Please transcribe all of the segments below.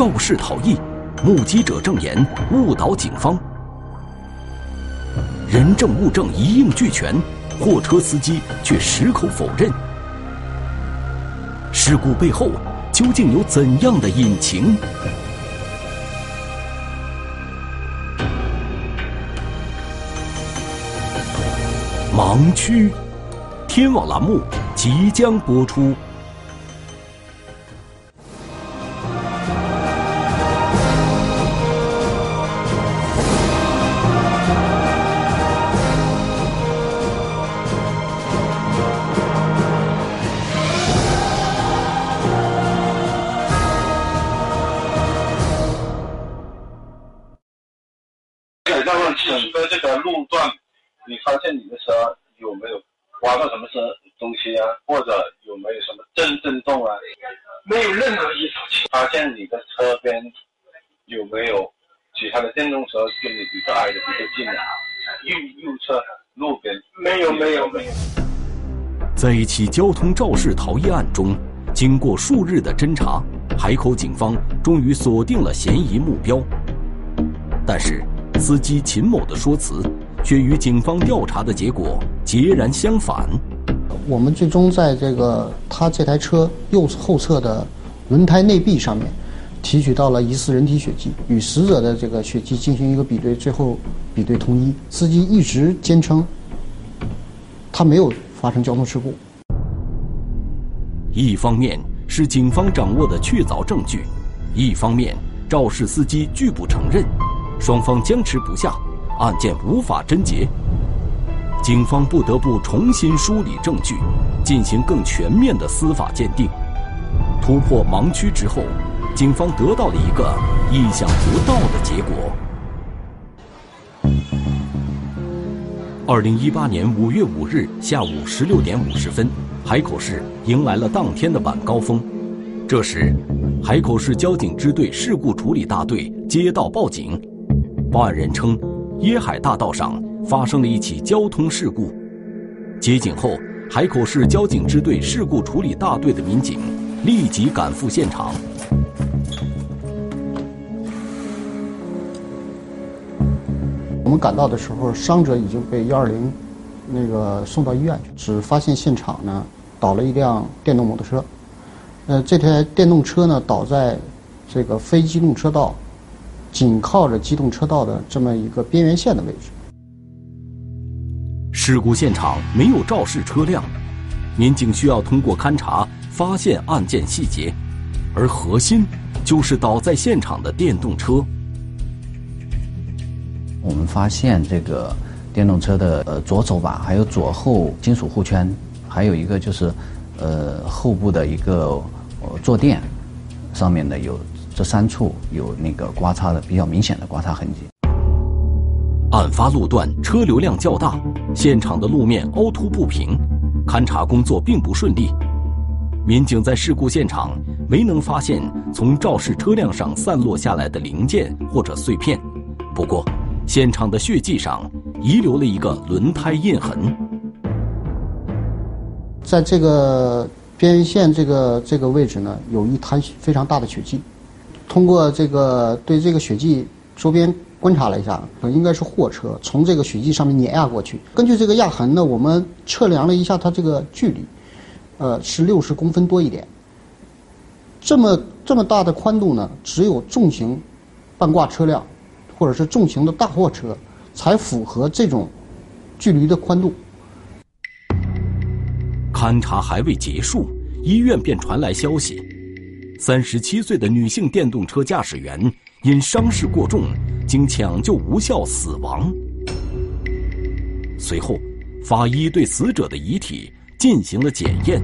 肇事逃逸，目击者证言误导警方。人证物证一应俱全，货车司机却矢口否认。事故背后究竟有怎样的隐情？盲区，天网栏目即将播出。在一起交通肇事逃逸案中，经过数日的侦查，海口警方终于锁定了嫌疑目标。但是，司机秦某的说辞却与警方调查的结果截然相反。我们最终在这个他这台车右后侧的轮胎内壁上面，提取到了疑似人体血迹，与死者的这个血迹进行一个比对，最后比对统一。司机一直坚称，他没有。发生交通事故，一方面是警方掌握的确凿证据，一方面肇事司机拒不承认，双方僵持不下，案件无法侦结。警方不得不重新梳理证据，进行更全面的司法鉴定。突破盲区之后，警方得到了一个意想不到的结果。二零一八年五月五日下午十六点五十分，海口市迎来了当天的晚高峰。这时，海口市交警支队事故处理大队接到报警，报案人称，椰海大道上发生了一起交通事故。接警后，海口市交警支队事故处理大队的民警立即赶赴现场。我们赶到的时候，伤者已经被幺二零那个送到医院去，只发现现场呢倒了一辆电动摩托车。呃，这台电动车呢倒在这个非机动车道紧靠着机动车道的这么一个边缘线的位置。事故现场没有肇事车辆，民警需要通过勘查发现案件细节，而核心就是倒在现场的电动车。我们发现这个电动车的呃左手把，还有左后金属护圈，还有一个就是呃后部的一个坐垫上面的有这三处有那个刮擦的比较明显的刮擦痕迹。案发路段车流量较大，现场的路面凹凸不平，勘查工作并不顺利。民警在事故现场没能发现从肇事车辆上散落下来的零件或者碎片，不过。现场的血迹上遗留了一个轮胎印痕，在这个边缘线这个这个位置呢，有一滩非常大的血迹。通过这个对这个血迹周边观察了一下，应该是货车从这个血迹上面碾压过去。根据这个压痕呢，我们测量了一下它这个距离，呃，是六十公分多一点。这么这么大的宽度呢，只有重型半挂车辆。或者是重型的大货车，才符合这种距离的宽度。勘查还未结束，医院便传来消息：三十七岁的女性电动车驾驶员因伤势过重，经抢救无效死亡。随后，法医对死者的遗体进行了检验。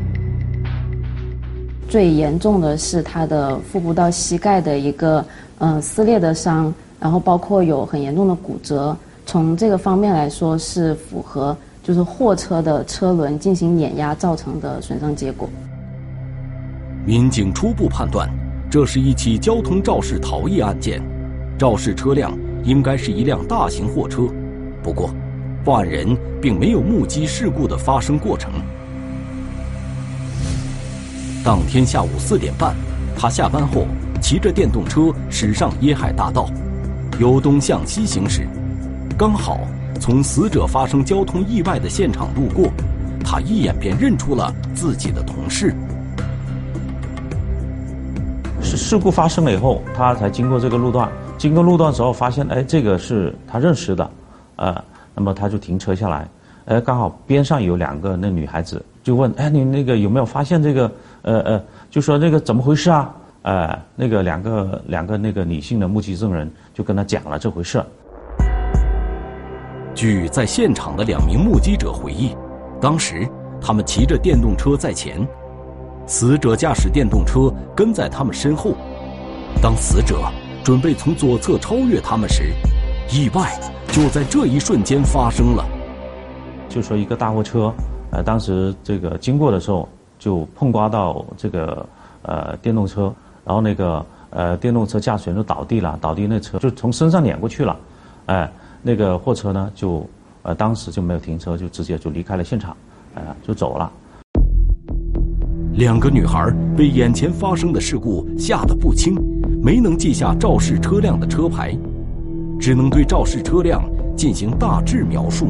最严重的是他的腹部到膝盖的一个嗯撕裂的伤。然后包括有很严重的骨折，从这个方面来说是符合就是货车的车轮进行碾压造成的损伤结果。民警初步判断，这是一起交通肇事逃逸案件，肇事车辆应该是一辆大型货车。不过，报案人并没有目击事故的发生过程。当天下午四点半，他下班后。骑着电动车驶上椰海大道，由东向西行驶，刚好从死者发生交通意外的现场路过，他一眼便认出了自己的同事。事事故发生了以后，他才经过这个路段，经过路段之后发现，哎，这个是他认识的，呃，那么他就停车下来，哎，刚好边上有两个那女孩子，就问，哎，你那个有没有发现这个，呃呃，就说那个怎么回事啊？呃，那个两个两个那个女性的目击证人就跟他讲了这回事。据在现场的两名目击者回忆，当时他们骑着电动车在前。死者驾驶电动车跟在他们身后，当死者准备从左侧超越他们时，意外就在这一瞬间发生了。就说一个大货车，呃，当时这个经过的时候就碰刮到这个呃电动车，然后那个呃电动车驾驶员就倒地了，倒地那车就从身上碾过去了，哎，那个货车呢就呃当时就没有停车，就直接就离开了现场，呃就走了。两个女孩被眼前发生的事故吓得不轻，没能记下肇事车辆的车牌，只能对肇事车辆进行大致描述。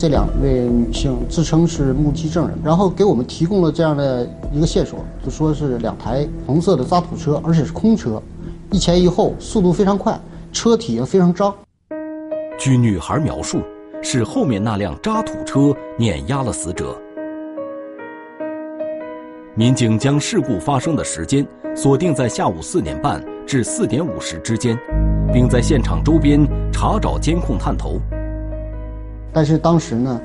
这两位女性自称是目击证人，然后给我们提供了这样的一个线索，就说是两台红色的渣土车，而且是空车，一前一后，速度非常快，车体也非常脏。据女孩描述，是后面那辆渣土车碾压了死者。民警将事故发生的时间锁定在下午四点半至四点五十之间，并在现场周边查找监控探头。但是当时呢，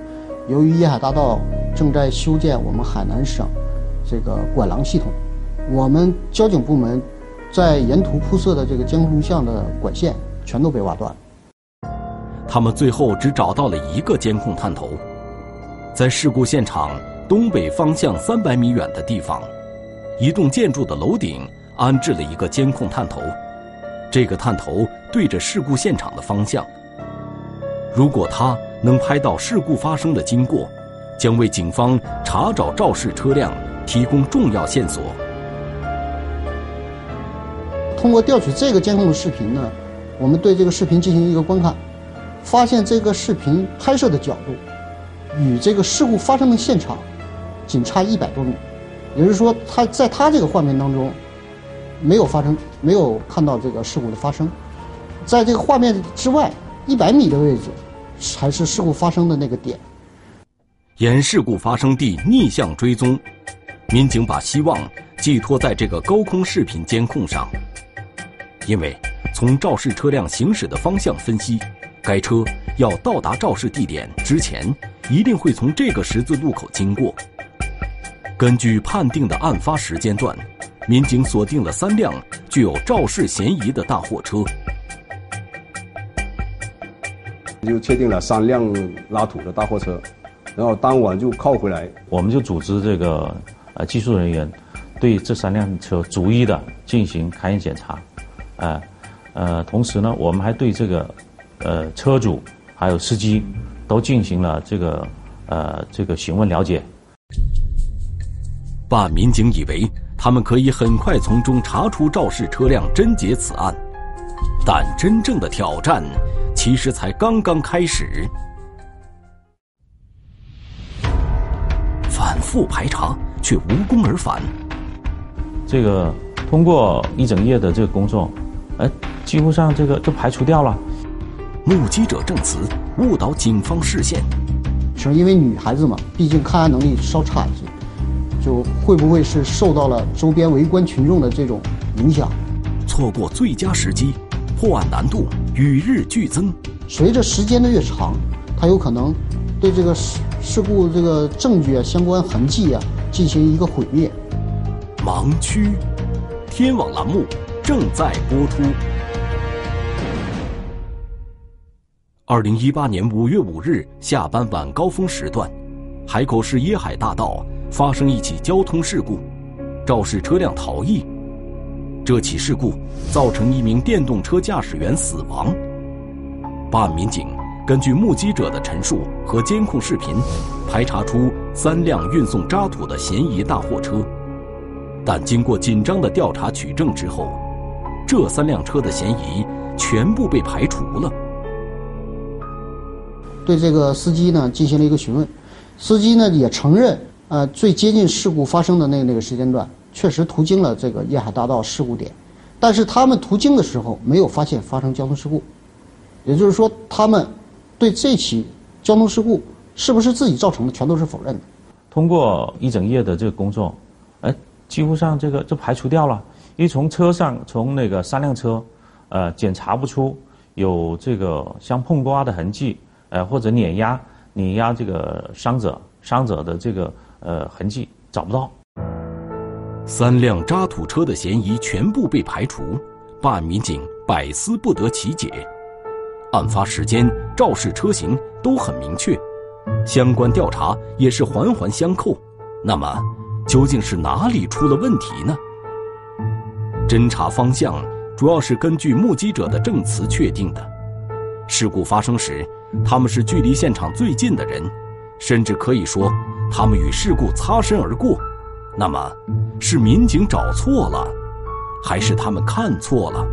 由于椰海大道正在修建我们海南省这个管廊系统，我们交警部门在沿途铺设的这个监控录像的管线全都被挖断了。他们最后只找到了一个监控探头，在事故现场。东北方向三百米远的地方，一栋建筑的楼顶安置了一个监控探头。这个探头对着事故现场的方向。如果它能拍到事故发生的经过，将为警方查找肇事车辆提供重要线索。通过调取这个监控的视频呢，我们对这个视频进行一个观看，发现这个视频拍摄的角度与这个事故发生的现场。仅差一百多米，也就是说，他在他这个画面当中，没有发生，没有看到这个事故的发生，在这个画面之外一百米的位置，才是事故发生的那个点。沿事故发生地逆向追踪，民警把希望寄托在这个高空视频监控上，因为从肇事车辆行驶的方向分析，该车要到达肇事地点之前，一定会从这个十字路口经过。根据判定的案发时间段，民警锁定了三辆具有肇事嫌疑的大货车，就确定了三辆拉土的大货车，然后当晚就靠回来，我们就组织这个呃技术人员对这三辆车逐一的进行勘验检查，呃呃，同时呢，我们还对这个呃车主还有司机都进行了这个呃这个询问了解。办案民警以为他们可以很快从中查出肇事车辆，侦结此案，但真正的挑战其实才刚刚开始。反复排查却无功而返。这个通过一整夜的这个工作，哎，几乎上这个就排除掉了。目击者证词误导警方视线，是因为女孩子嘛，毕竟抗压能力稍差一些。就会不会是受到了周边围观群众的这种影响？错过最佳时机，破案难度与日俱增。随着时间的越长，他有可能对这个事事故这个证据啊、相关痕迹啊进行一个毁灭。盲区，天网栏目正在播出。二零一八年五月五日下班晚高峰时段，海口市椰海大道。发生一起交通事故，肇事车辆逃逸。这起事故造成一名电动车驾驶员死亡。办案民警根据目击者的陈述和监控视频，排查出三辆运送渣土的嫌疑大货车。但经过紧张的调查取证之后，这三辆车的嫌疑全部被排除了。对这个司机呢进行了一个询问，司机呢也承认，呃，最接近事故发生的那那个时间段，确实途经了这个叶海大道事故点，但是他们途经的时候没有发现发生交通事故，也就是说，他们对这起交通事故是不是自己造成的，全都是否认的。通过一整夜的这个工作，哎，几乎上这个就排除掉了，因为从车上从那个三辆车，呃，检查不出有这个相碰刮的痕迹。呃，或者碾压、碾压这个伤者，伤者的这个呃痕迹找不到。三辆渣土车的嫌疑全部被排除，办案民警百思不得其解。案发时间、肇事车型都很明确，相关调查也是环环相扣。那么，究竟是哪里出了问题呢？侦查方向主要是根据目击者的证词确定的。事故发生时，他们是距离现场最近的人，甚至可以说，他们与事故擦身而过。那么，是民警找错了，还是他们看错了？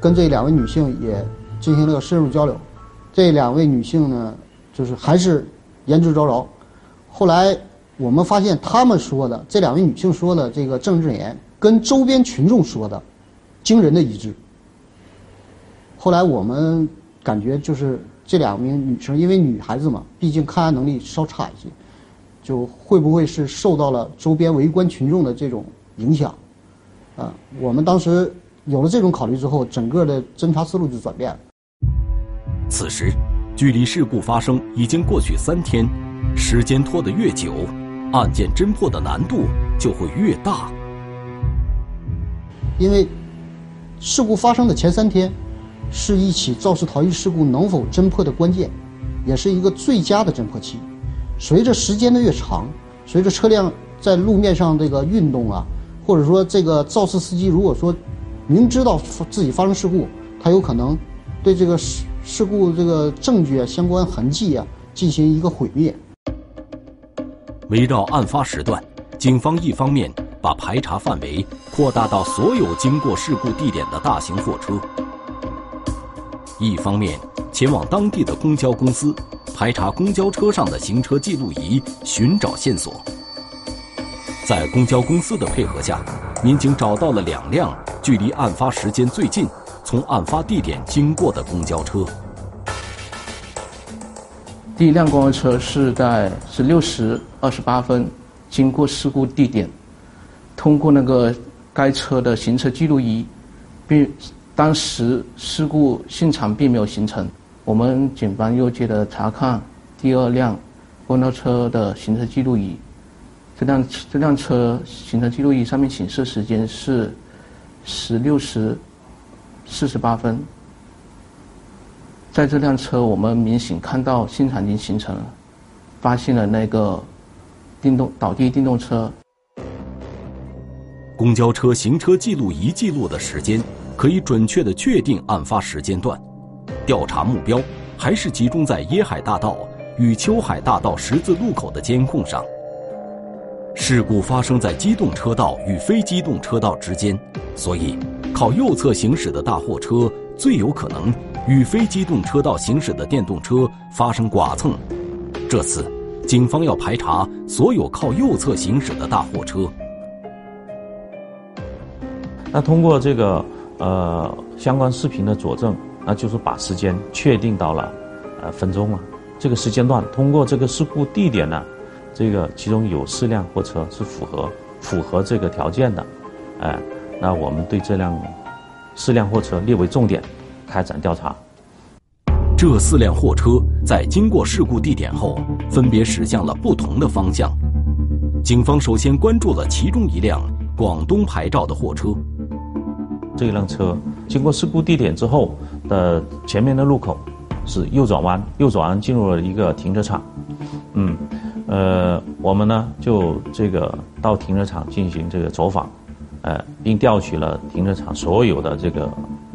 跟这两位女性也进行了深入交流，这两位女性呢，就是还是言之凿凿。后来我们发现，他们说的这两位女性说的这个证证言，跟周边群众说的惊人的一致。后来我们感觉就是这两名女生，因为女孩子嘛，毕竟抗压能力稍差一些，就会不会是受到了周边围观群众的这种影响？啊，我们当时有了这种考虑之后，整个的侦查思路就转变了。此时，距离事故发生已经过去三天，时间拖得越久，案件侦破的难度就会越大。因为事故发生的前三天。是一起肇事逃逸事故能否侦破的关键，也是一个最佳的侦破期。随着时间的越长，随着车辆在路面上这个运动啊，或者说这个肇事司机如果说明知道自己发生事故，他有可能对这个事事故这个证据啊、相关痕迹啊进行一个毁灭。围绕案发时段，警方一方面把排查范围扩大到所有经过事故地点的大型货车。一方面前往当地的公交公司排查公交车上的行车记录仪，寻找线索。在公交公司的配合下，民警找到了两辆距离案发时间最近、从案发地点经过的公交车。第一辆公交车是在十六时二十八分经过事故地点，通过那个该车的行车记录仪，并。当时事故现场并没有形成，我们警方又接着查看第二辆公交车的行车记录仪，这辆这辆车行车记录仪上面显示时间是十六时四十八分，在这辆车我们明显看到现场已经形成了，发现了那个电动倒地电动车，公交车行车记录仪记录的时间。可以准确的确定案发时间段，调查目标还是集中在椰海大道与秋海大道十字路口的监控上。事故发生在机动车道与非机动车道之间，所以靠右侧行驶的大货车最有可能与非机动车道行驶的电动车发生剐蹭。这次，警方要排查所有靠右侧行驶的大货车。那通过这个。呃，相关视频的佐证，那就是把时间确定到了，呃，分钟了。这个时间段，通过这个事故地点呢，这个其中有四辆货车是符合符合这个条件的，哎，那我们对这辆四辆货车列为重点，开展调查。这四辆货车在经过事故地点后，分别驶向了不同的方向。警方首先关注了其中一辆广东牌照的货车。这辆车经过事故地点之后的前面的路口是右转弯，右转弯进入了一个停车场。嗯，呃，我们呢就这个到停车场进行这个走访，呃，并调取了停车场所有的这个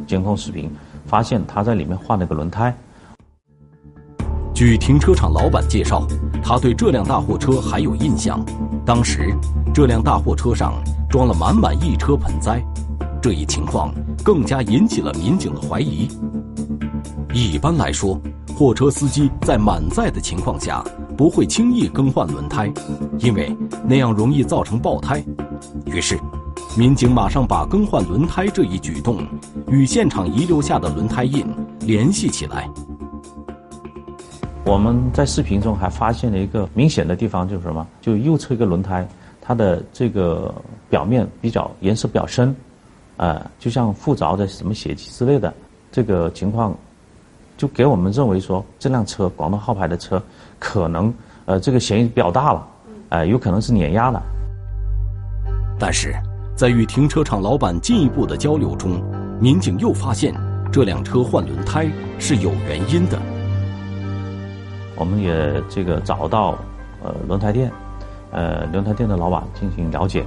监控视频，发现他在里面换了个轮胎。据停车场老板介绍，他对这辆大货车还有印象。当时，这辆大货车上装了满满一车盆栽，这一情况更加引起了民警的怀疑。一般来说，货车司机在满载的情况下不会轻易更换轮胎，因为那样容易造成爆胎。于是，民警马上把更换轮胎这一举动与现场遗留下的轮胎印联系起来。我们在视频中还发现了一个明显的地方，就是什么？就右侧一个轮胎，它的这个表面比较颜色比较深，呃，就像附着的什么血迹之类的，这个情况就给我们认为说这辆车广东号牌的车可能呃这个嫌疑比较大了，呃，有可能是碾压的。但是在与停车场老板进一步的交流中，民警又发现这辆车换轮胎是有原因的。我们也这个找到，呃，轮胎店，呃，轮胎店的老板进行了解，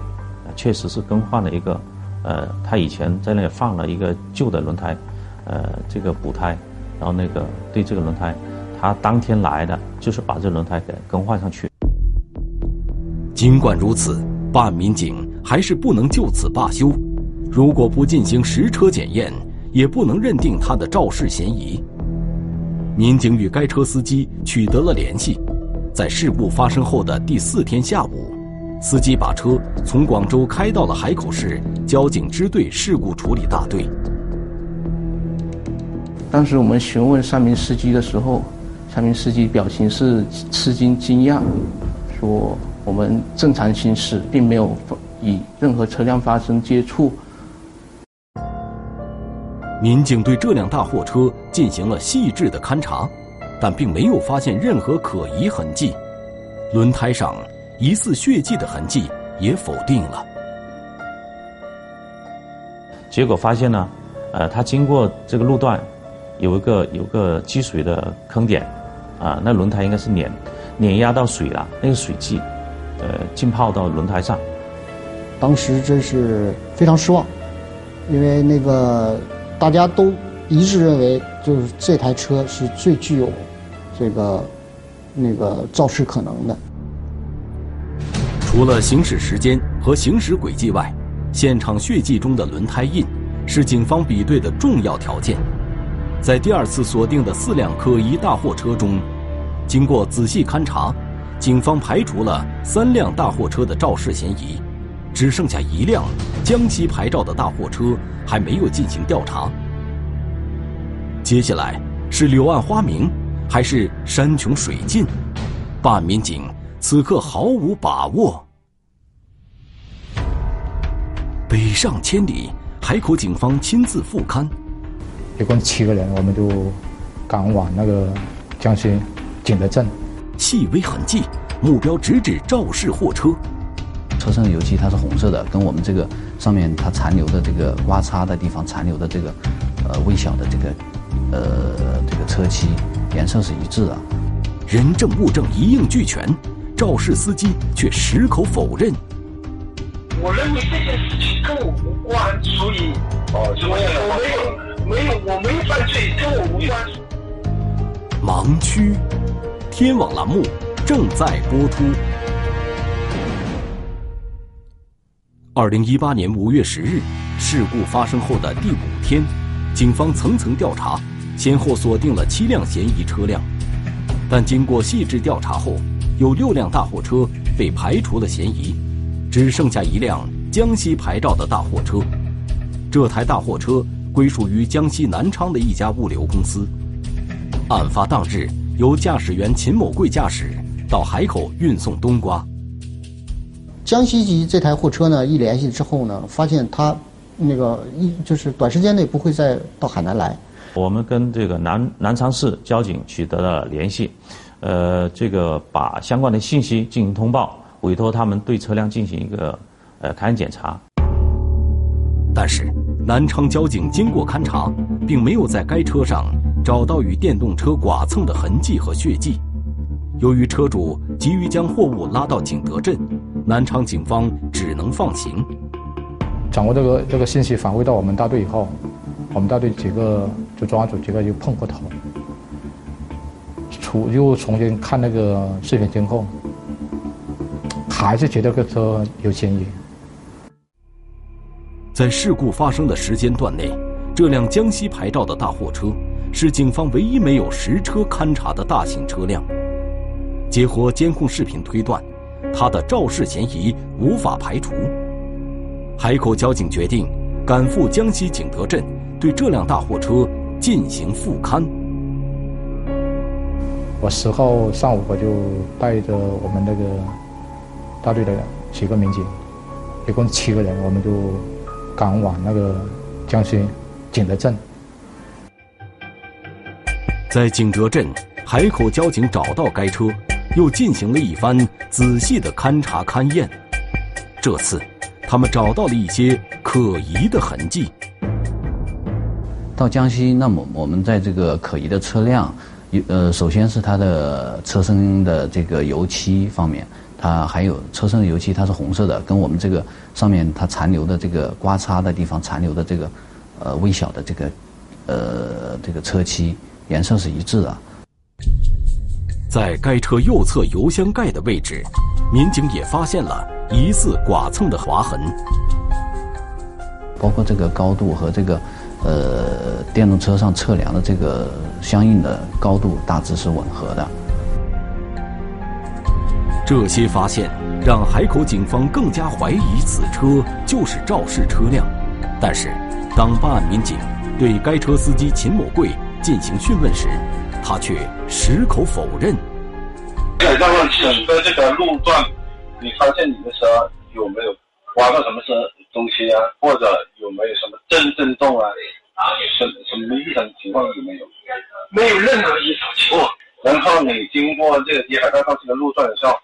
确实是更换了一个，呃，他以前在那里放了一个旧的轮胎，呃，这个补胎，然后那个对这个轮胎，他当天来的就是把这轮胎给更换上去。尽管如此，办案民警还是不能就此罢休，如果不进行实车检验，也不能认定他的肇事嫌疑。民警与该车司机取得了联系，在事故发生后的第四天下午，司机把车从广州开到了海口市交警支队事故处理大队。当时我们询问三名司机的时候，三名司机表情是吃惊惊讶，说我们正常行驶，并没有与任何车辆发生接触。民警对这辆大货车进行了细致的勘查，但并没有发现任何可疑痕迹，轮胎上疑似血迹的痕迹也否定了。结果发现呢，呃，他经过这个路段，有一个有个积水的坑点，啊，那轮胎应该是碾碾压到水了，那个水迹，呃，浸泡到轮胎上。当时真是非常失望，因为那个。大家都一致认为，就是这台车是最具有这个那个肇事可能的。除了行驶时间和行驶轨迹外，现场血迹中的轮胎印是警方比对的重要条件。在第二次锁定的四辆可疑大货车中，经过仔细勘查，警方排除了三辆大货车的肇事嫌疑。只剩下一辆江西牌照的大货车还没有进行调查。接下来是柳暗花明，还是山穷水尽？办案民警此刻毫无把握。北上千里，海口警方亲自复勘。一共七个人，我们就赶往那个江西景德镇。细微痕迹，目标直指肇事货车。车上的油漆它是红色的，跟我们这个上面它残留的这个刮擦的地方残留的这个，呃微小的这个，呃这个车漆颜色是一致的。人证物证一应俱全，肇事司机却矢口否认。我认为这件事情跟我无关，所以哦，我我没有没有我没有犯罪，跟我无关。盲区，天网栏目正在播出。二零一八年五月十日，事故发生后的第五天，警方层层调查，先后锁定了七辆嫌疑车辆，但经过细致调查后，有六辆大货车被排除了嫌疑，只剩下一辆江西牌照的大货车。这台大货车归属于江西南昌的一家物流公司。案发当日，由驾驶员秦某贵驾驶到海口运送冬瓜。江西籍这台货车呢，一联系之后呢，发现他那个一就是短时间内不会再到海南来。我们跟这个南南昌市交警取得了联系，呃，这个把相关的信息进行通报，委托他们对车辆进行一个呃勘检查。但是南昌交警经过勘查，并没有在该车上找到与电动车剐蹭的痕迹和血迹。由于车主急于将货物拉到景德镇。南昌警方只能放行。掌握这个这个信息反馈到我们大队以后，我们大队几个就专案组几个就碰过头，出又重新看那个视频监控，还是觉得这车有嫌疑。在事故发生的时间段内，这辆江西牌照的大货车是警方唯一没有实车勘查的大型车辆。结合监控视频推断，它的肇事嫌疑无法排除。海口交警决定赶赴江西景德镇，对这辆大货车进行复勘。我十号上午我就带着我们那个大队的几个民警，一共七个人，我们就赶往那个江西景德镇。在景德镇，海口交警找到该车，又进行了一番仔细的勘查勘验。这次，他们找到了一些可疑的痕迹。到江西，那么我们在这个可疑的车辆。呃，首先是它的车身的这个油漆方面，它还有车身的油漆，它是红色的，跟我们这个上面它残留的这个刮擦的地方残留的这个呃微小的这个呃这个车漆颜色是一致的。在该车右侧油箱盖的位置，民警也发现了疑似剐蹭的划痕，包括这个高度和这个。呃，电动车上测量的这个相应的高度大致是吻合的。这些发现让海口警方更加怀疑此车就是肇事车辆。但是，当办案民警对该车司机秦某贵进行讯问时，他却矢口否认。在这个整个这个路段，你发现你的车有没有刮到什么是？东西啊，或者有没有什么震震动啊？什什么异常情况有没有？没有任何异常情况。然后你经过这个沿海大道这个路段的时候，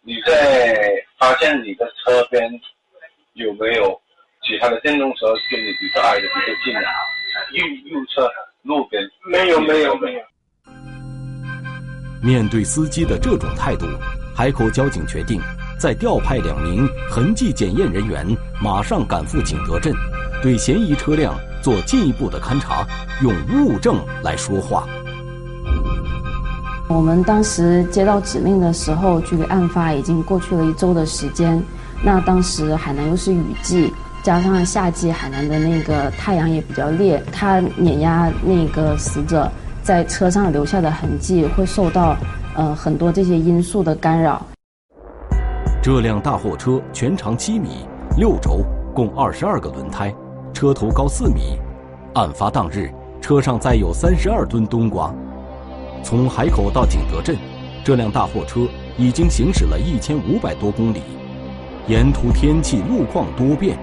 你在发现你的车边有没有其他的电动车跟你比较挨的比较近的？右右侧路边没有没有没有。面对司机的这种态度，海口交警决定。再调派两名痕迹检验人员，马上赶赴景德镇，对嫌疑车辆做进一步的勘查，用物证来说话。我们当时接到指令的时候，距离案发已经过去了一周的时间。那当时海南又是雨季，加上夏季海南的那个太阳也比较烈，它碾压那个死者在车上留下的痕迹，会受到呃很多这些因素的干扰。这辆大货车全长七米，六轴，共二十二个轮胎，车头高四米。案发当日，车上载有三十二吨冬瓜。从海口到景德镇，这辆大货车已经行驶了一千五百多公里。沿途天气路况多变，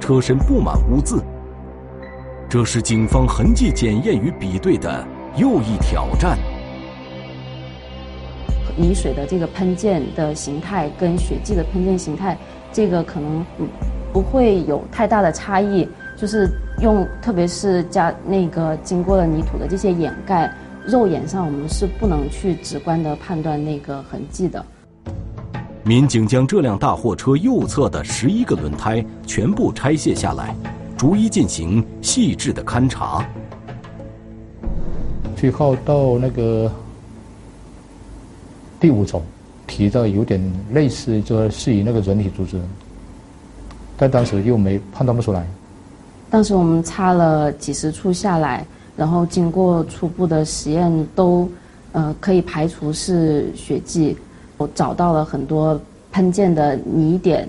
车身布满污渍。这是警方痕迹检验与比对的又一挑战。泥水的这个喷溅的形态跟血迹的喷溅形态，这个可能不会有太大的差异。就是用，特别是加那个经过了泥土的这些掩盖，肉眼上我们是不能去直观的判断那个痕迹的。民警将这辆大货车右侧的十一个轮胎全部拆卸下来，逐一进行细致的勘查。最后到那个。第五种提到有点类似，就是以那个人体组织，但当时又没判断不出来。当时我们擦了几十处下来，然后经过初步的实验，都呃可以排除是血迹。我找到了很多喷溅的泥点，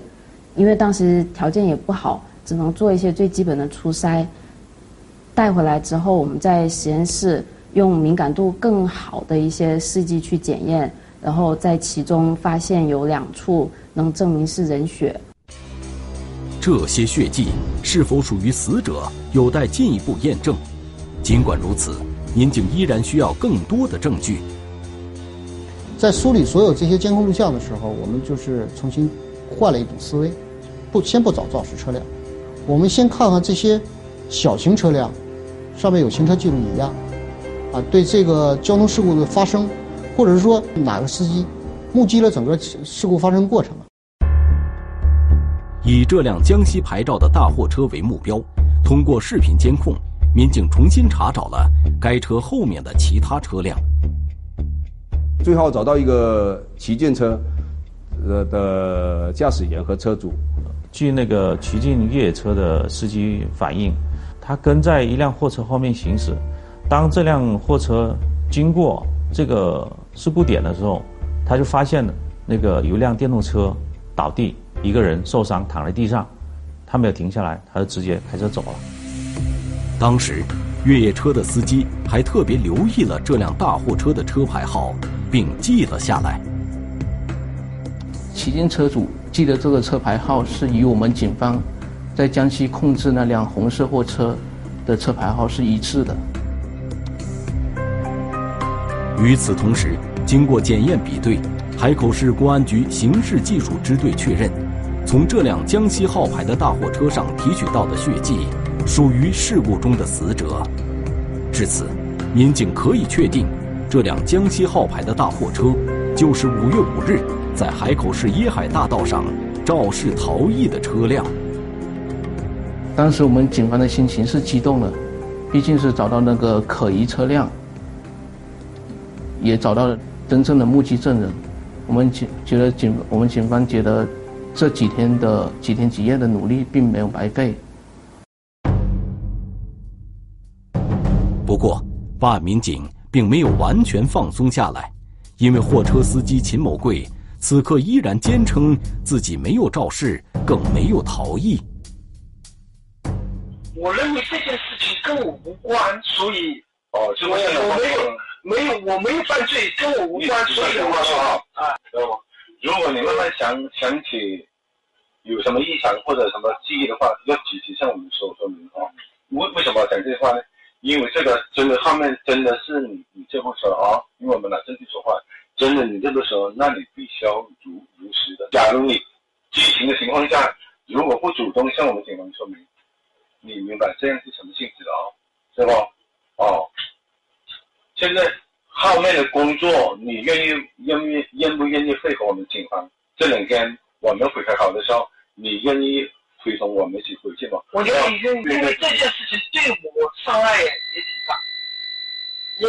因为当时条件也不好，只能做一些最基本的初筛。带回来之后，我们在实验室用敏感度更好的一些试剂去检验。然后在其中发现有两处能证明是人血，这些血迹是否属于死者，有待进一步验证。尽管如此，民警依然需要更多的证据。在梳理所有这些监控录像的时候，我们就是重新换了一种思维，不先不找肇事车辆，我们先看看这些小型车辆上面有行车记录仪呀，啊，对这个交通事故的发生。或者是说哪个司机目击了整个事故发生过程？以这辆江西牌照的大货车为目标，通过视频监控，民警重新查找了该车后面的其他车辆。最后找到一个旗舰车，呃的驾驶员和车主。据那个旗舰越野车的司机反映，他跟在一辆货车后面行驶，当这辆货车经过这个事故点的时候，他就发现了那个有一辆电动车倒地，一个人受伤躺在地上，他没有停下来，他就直接开车走了。当时，越野车的司机还特别留意了这辆大货车的车牌号，并记了下来。旗舰车主记得这个车牌号是与我们警方在江西控制那辆红色货车的车牌号是一致的。与此同时，经过检验比对，海口市公安局刑事技术支队确认，从这辆江西号牌的大货车上提取到的血迹属于事故中的死者。至此，民警可以确定，这辆江西号牌的大货车就是五月五日在海口市椰海大道上肇事逃逸的车辆。当时我们警方的心情是激动的，毕竟是找到那个可疑车辆。也找到了真正的目击证人，我们觉觉得警我们警方觉得这几天的几天几夜的努力并没有白费。不过，办案民警并没有完全放松下来，因为货车司机秦某贵此刻依然坚称自己没有肇事，更没有逃逸。我认为这件事情跟我无关，所以哦，就我我没有。没有，我没有犯罪，跟我无关。所以话说啊，知道吗？如果你慢慢想想起有什么异常或者什么记忆的话，要具体向我们说说明啊。为为什么讲这些话呢？因为这个真的后面真的是你你这部车啊，因为我们拿证据说话，真的你这部车，那你必须要如如实的。假如你激情的情况下，如果不主动向我们警方说明，你明白这样是什么性质的啊？是吧？哦。现在后面的工作，你愿意愿意愿不愿意配合我们警方？这两天我们回开考的时候，你愿意陪同我们一起回去吗？我愿意，愿意，因为这件事情对我伤害也也挺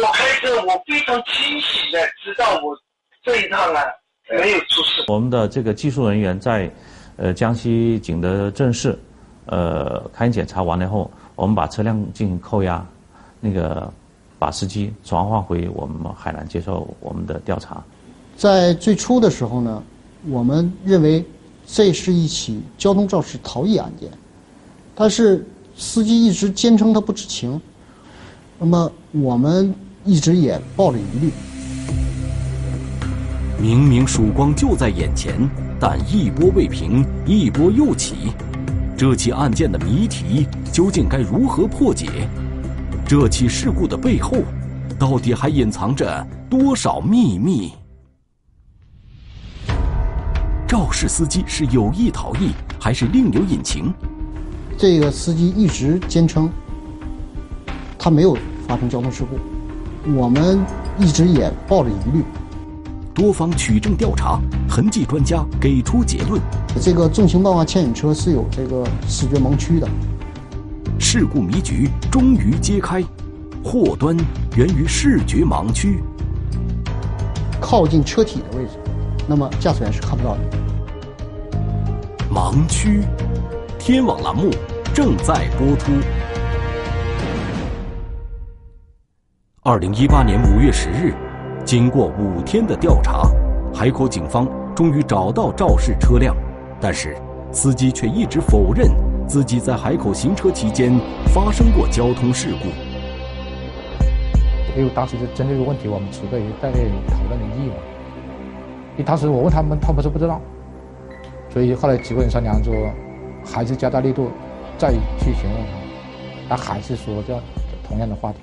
大。我开车，我非常清醒的知道我这一趟啊没有出事。我们的这个技术人员在，呃，江西景德镇市，呃，开检查完了后，我们把车辆进行扣押，那个。把司机转换回我们海南接受我们的调查。在最初的时候呢，我们认为这是一起交通肇事逃逸案件，但是司机一直坚称他不知情。那么我们一直也抱着疑虑。明明曙光就在眼前，但一波未平，一波又起。这起案件的谜题究竟该如何破解？这起事故的背后，到底还隐藏着多少秘密？肇事司机是有意逃逸，还是另有隐情？这个司机一直坚称他没有发生交通事故，我们一直也抱着疑虑。多方取证调查，痕迹专家给出结论：这个重型爆牵引车是有这个视觉盲区的。事故迷局终于揭开，祸端源于视觉盲区。靠近车体的位置，那么驾驶员是看不到的。盲区，天网栏目正在播出。二零一八年五月十日，经过五天的调查，海口警方终于找到肇事车辆，但是司机却一直否认。自己在海口行车期间发生过交通事故。因为当时就针对这个问题，我们几个也在讨论的意嘛。因为当时我问他们，他们说不知道。所以后来几个人商量说，还是加大力度再去询问他，他还是说这同样的话题。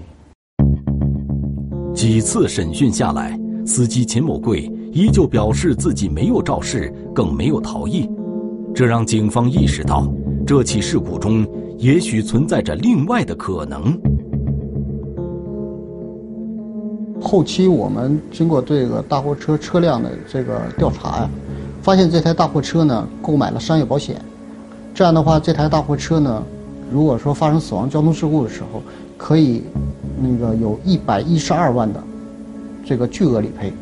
几次审讯下来，司机秦某贵依旧表示自己没有肇事，更没有逃逸，这让警方意识到。这起事故中，也许存在着另外的可能。后期我们经过这个大货车车辆的这个调查呀，发现这台大货车呢购买了商业保险，这样的话，这台大货车呢，如果说发生死亡交通事故的时候，可以那个有一百一十二万的这个巨额理赔。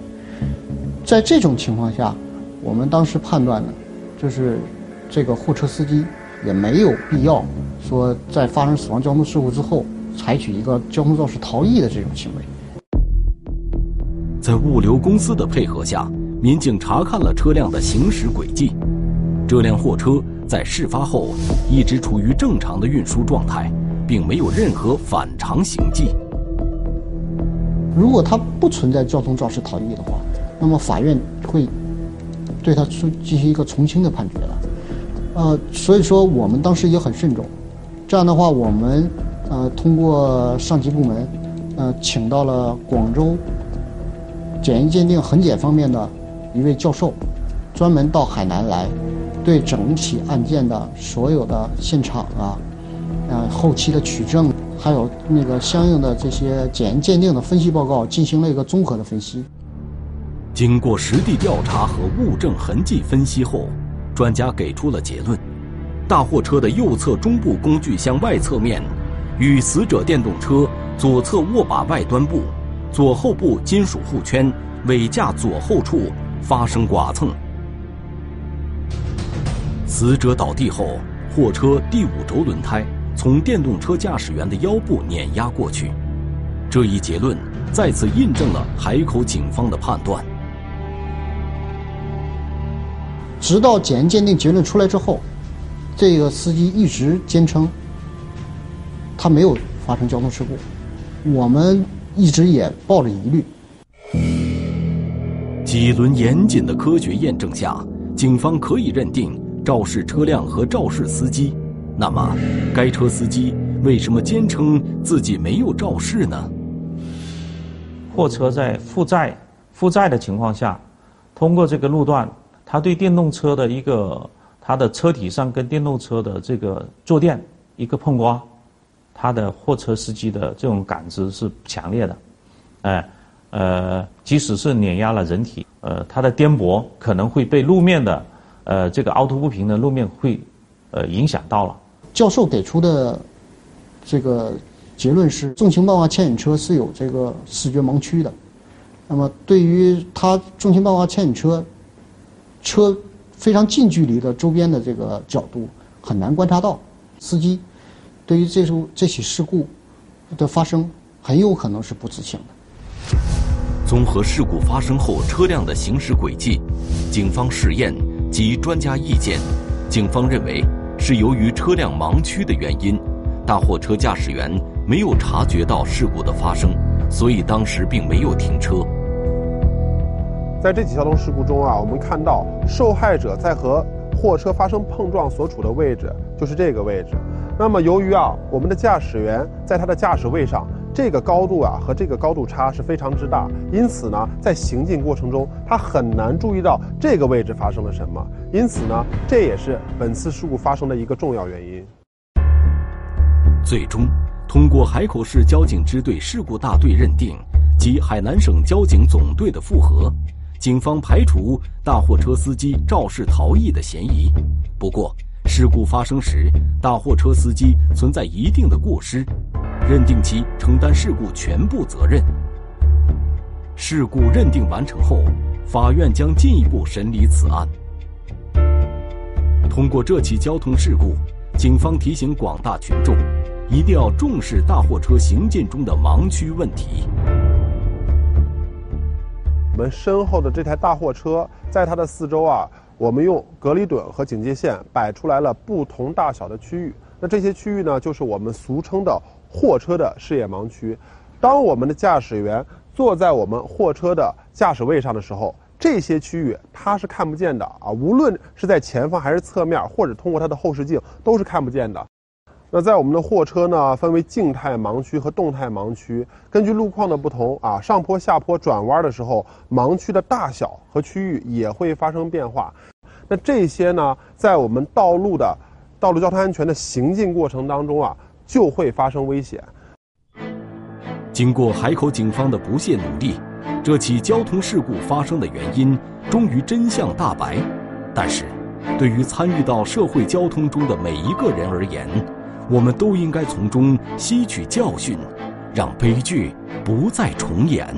在这种情况下，我们当时判断呢，就是这个货车司机也没有必要说在发生死亡交通事故之后，采取一个交通肇事逃逸的这种行为。在物流公司的配合下，民警查看了车辆的行驶轨迹。这辆货车在事发后一直处于正常的运输状态，并没有任何反常行迹。如果它不存在交通肇事逃逸的话，那么法院会对他进进行一个从轻的判决了。呃，所以说我们当时也很慎重。这样的话，我们呃通过上级部门呃请到了广州检验鉴定痕检方面的一位教授，专门到海南来。对整起案件的所有的现场啊，呃，后期的取证，还有那个相应的这些检验鉴定的分析报告，进行了一个综合的分析。经过实地调查和物证痕迹分析后，专家给出了结论：大货车的右侧中部工具箱外侧面，与死者电动车左侧握把外端部、左后部金属护圈尾架左后处发生剐蹭。死者倒地后，货车第五轴轮胎从电动车驾驶员的腰部碾压过去。这一结论再次印证了海口警方的判断。直到检验鉴定结论出来之后，这个司机一直坚称他没有发生交通事故。我们一直也抱着疑虑。几轮严谨的科学验证下，警方可以认定。肇事车辆和肇事司机，那么该车司机为什么坚称自己没有肇事呢？货车在负载负载的情况下，通过这个路段，它对电动车的一个它的车体上跟电动车的这个坐垫一个碰刮，它的货车司机的这种感知是强烈的，哎，呃，即使是碾压了人体，呃，它的颠簸可能会被路面的。呃，这个凹凸不平的路面会，呃，影响到了。教授给出的这个结论是，重型半挂牵引车是有这个视觉盲区的。那么，对于它重型半挂牵引车车非常近距离的周边的这个角度，很难观察到。司机对于这种这起事故的发生，很有可能是不知情的。综合事故发生后车辆的行驶轨迹，警方试验。及专家意见，警方认为是由于车辆盲区的原因，大货车驾驶员没有察觉到事故的发生，所以当时并没有停车。在这起交通事故中啊，我们看到受害者在和货车发生碰撞所处的位置就是这个位置。那么由于啊，我们的驾驶员在他的驾驶位上。这个高度啊和这个高度差是非常之大，因此呢，在行进过程中，他很难注意到这个位置发生了什么，因此呢，这也是本次事故发生的一个重要原因。最终，通过海口市交警支队事故大队认定及海南省交警总队的复核，警方排除大货车司机肇事逃逸的嫌疑。不过，事故发生时，大货车司机存在一定的过失。认定其承担事故全部责任。事故认定完成后，法院将进一步审理此案。通过这起交通事故，警方提醒广大群众，一定要重视大货车行进中的盲区问题。我们身后的这台大货车，在它的四周啊，我们用隔离墩和警戒线摆出来了不同大小的区域。那这些区域呢，就是我们俗称的。货车的视野盲区，当我们的驾驶员坐在我们货车的驾驶位上的时候，这些区域他是看不见的啊，无论是在前方还是侧面，或者通过他的后视镜都是看不见的。那在我们的货车呢，分为静态盲区和动态盲区，根据路况的不同啊，上坡、下坡、转弯的时候，盲区的大小和区域也会发生变化。那这些呢，在我们道路的道路交通安全的行进过程当中啊。就会发生危险。经过海口警方的不懈努力，这起交通事故发生的原因终于真相大白。但是，对于参与到社会交通中的每一个人而言，我们都应该从中吸取教训，让悲剧不再重演。